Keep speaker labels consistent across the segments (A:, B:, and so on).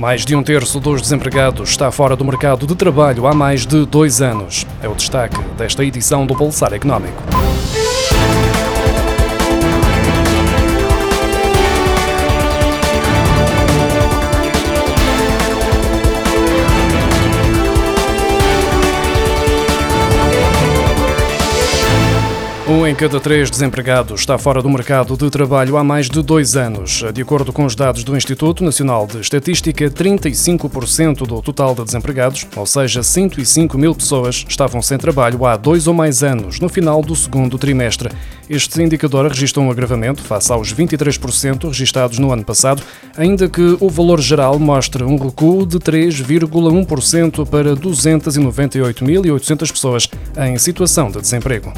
A: Mais de um terço dos desempregados está fora do mercado de trabalho há mais de dois anos. É o destaque desta edição do Pulsar Económico. Um em cada três desempregados está fora do mercado de trabalho há mais de dois anos. De acordo com os dados do Instituto Nacional de Estatística, 35% do total de desempregados, ou seja, 105 mil pessoas, estavam sem trabalho há dois ou mais anos, no final do segundo trimestre. Este indicador registra um agravamento face aos 23% registados no ano passado, ainda que o valor geral mostre um recuo de 3,1% para 298.800 pessoas em situação de desemprego.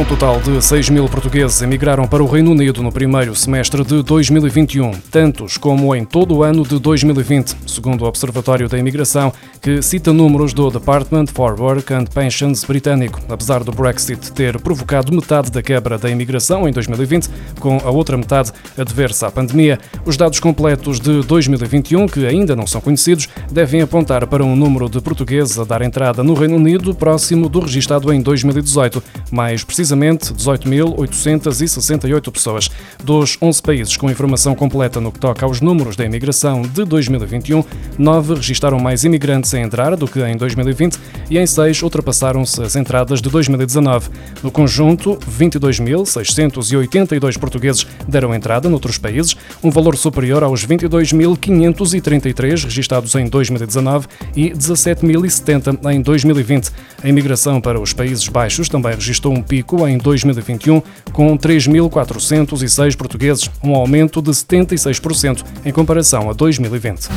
A: Um total de 6 mil portugueses emigraram para o Reino Unido no primeiro semestre de 2021, tantos como em todo o ano de 2020, segundo o Observatório da Imigração, que cita números do Department for Work and Pensions britânico. Apesar do Brexit ter provocado metade da quebra da imigração em 2020, com a outra metade a dever-se à pandemia, os dados completos de 2021, que ainda não são conhecidos, devem apontar para um número de portugueses a dar entrada no Reino Unido próximo do registado em 2018, mais precisamente precisamente 18.868 pessoas. Dos 11 países com informação completa no que toca aos números da imigração de 2021, 9 registaram mais imigrantes a entrar do que em 2020 e em 6 ultrapassaram-se as entradas de 2019. No conjunto, 22.682 portugueses deram entrada noutros países, um valor superior aos 22.533 registados em 2019 e 17.070 em 2020. A imigração para os Países Baixos também registrou um pico em 2021, com 3.406 portugueses, um aumento de 76% em comparação a 2020.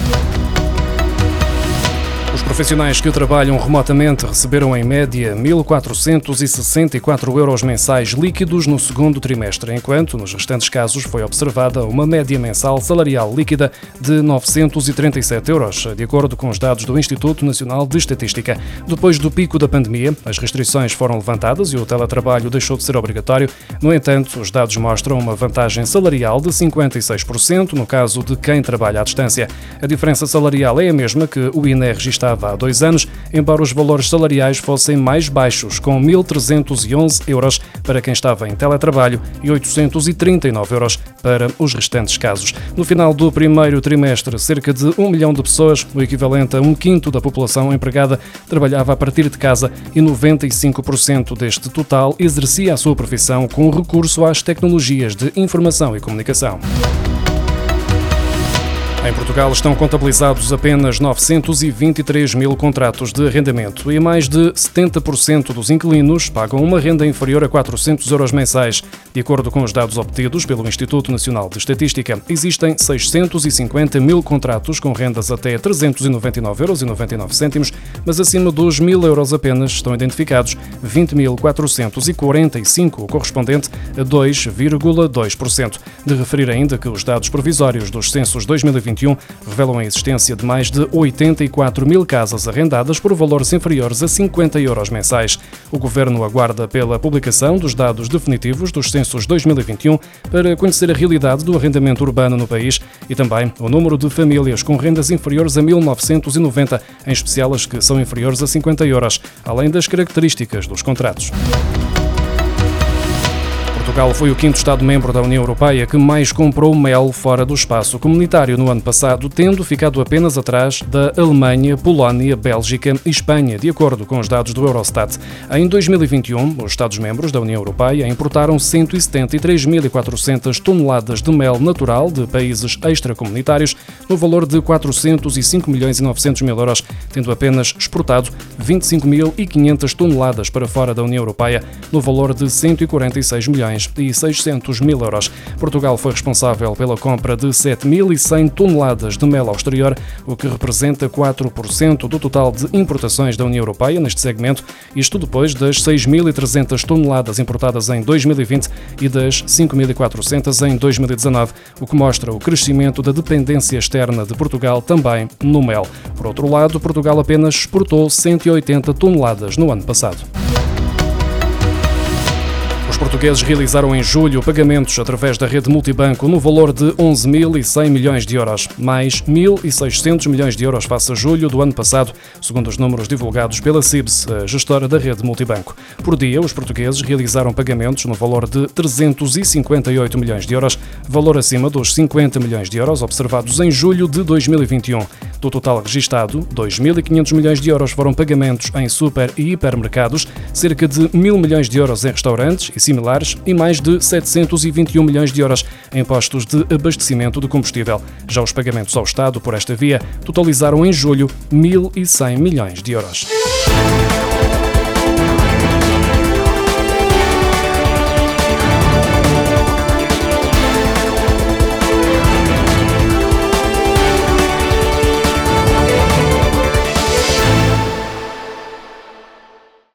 A: Profissionais que trabalham remotamente receberam em média 1.464 euros mensais líquidos no segundo trimestre, enquanto nos restantes casos foi observada uma média mensal salarial líquida de 937 euros, de acordo com os dados do Instituto Nacional de Estatística. Depois do pico da pandemia, as restrições foram levantadas e o teletrabalho deixou de ser obrigatório. No entanto, os dados mostram uma vantagem salarial de 56% no caso de quem trabalha à distância. A diferença salarial é a mesma que o INE registrou estava há dois anos, embora os valores salariais fossem mais baixos, com 1.311 euros para quem estava em teletrabalho e 839 euros para os restantes casos. No final do primeiro trimestre, cerca de um milhão de pessoas, o equivalente a um quinto da população empregada, trabalhava a partir de casa e 95% deste total exercia a sua profissão com recurso às tecnologias de informação e comunicação. Em Portugal estão contabilizados apenas 923 mil contratos de arrendamento e mais de 70% dos inquilinos pagam uma renda inferior a 400 euros mensais. De acordo com os dados obtidos pelo Instituto Nacional de Estatística, existem 650 mil contratos com rendas até 399,99 euros, mas acima dos 1.000 euros apenas estão identificados 20.445, o correspondente a 2,2%. De referir ainda que os dados provisórios dos censos 2020 2021 revelam a existência de mais de 84 mil casas arrendadas por valores inferiores a 50 euros mensais. O Governo aguarda pela publicação dos dados definitivos dos censos 2021 para conhecer a realidade do arrendamento urbano no país e também o número de famílias com rendas inferiores a 1990, em especial as que são inferiores a 50 euros, além das características dos contratos. Portugal foi o quinto Estado-membro da União Europeia que mais comprou mel fora do espaço comunitário no ano passado, tendo ficado apenas atrás da Alemanha, Polónia, Bélgica e Espanha, de acordo com os dados do Eurostat. Em 2021, os Estados-membros da União Europeia importaram 173.400 toneladas de mel natural de países extracomunitários, no valor de 405 milhões e 900 mil euros, tendo apenas exportado 25.500 toneladas para fora da União Europeia, no valor de 146 milhões milhões e 600 mil euros. Portugal foi responsável pela compra de 7.100 toneladas de mel ao exterior, o que representa 4% do total de importações da União Europeia neste segmento, isto depois das 6.300 toneladas importadas em 2020 e das 5.400 em 2019, o que mostra o crescimento da dependência externa de Portugal também no mel. Por outro lado, Portugal apenas exportou 180 toneladas no ano passado. Portugueses realizaram em julho pagamentos através da rede multibanco no valor de 11.100 milhões de euros, mais 1.600 milhões de euros face a julho do ano passado, segundo os números divulgados pela CIBS, a gestora da rede multibanco. Por dia, os portugueses realizaram pagamentos no valor de 358 milhões de euros, valor acima dos 50 milhões de euros observados em julho de 2021. Do total registado, 2.500 milhões de euros foram pagamentos em super e hipermercados, cerca de 1.000 milhões de euros em restaurantes e similares e mais de 721 milhões de euros em postos de abastecimento de combustível. Já os pagamentos ao Estado por esta via totalizaram em julho 1.100 milhões de euros.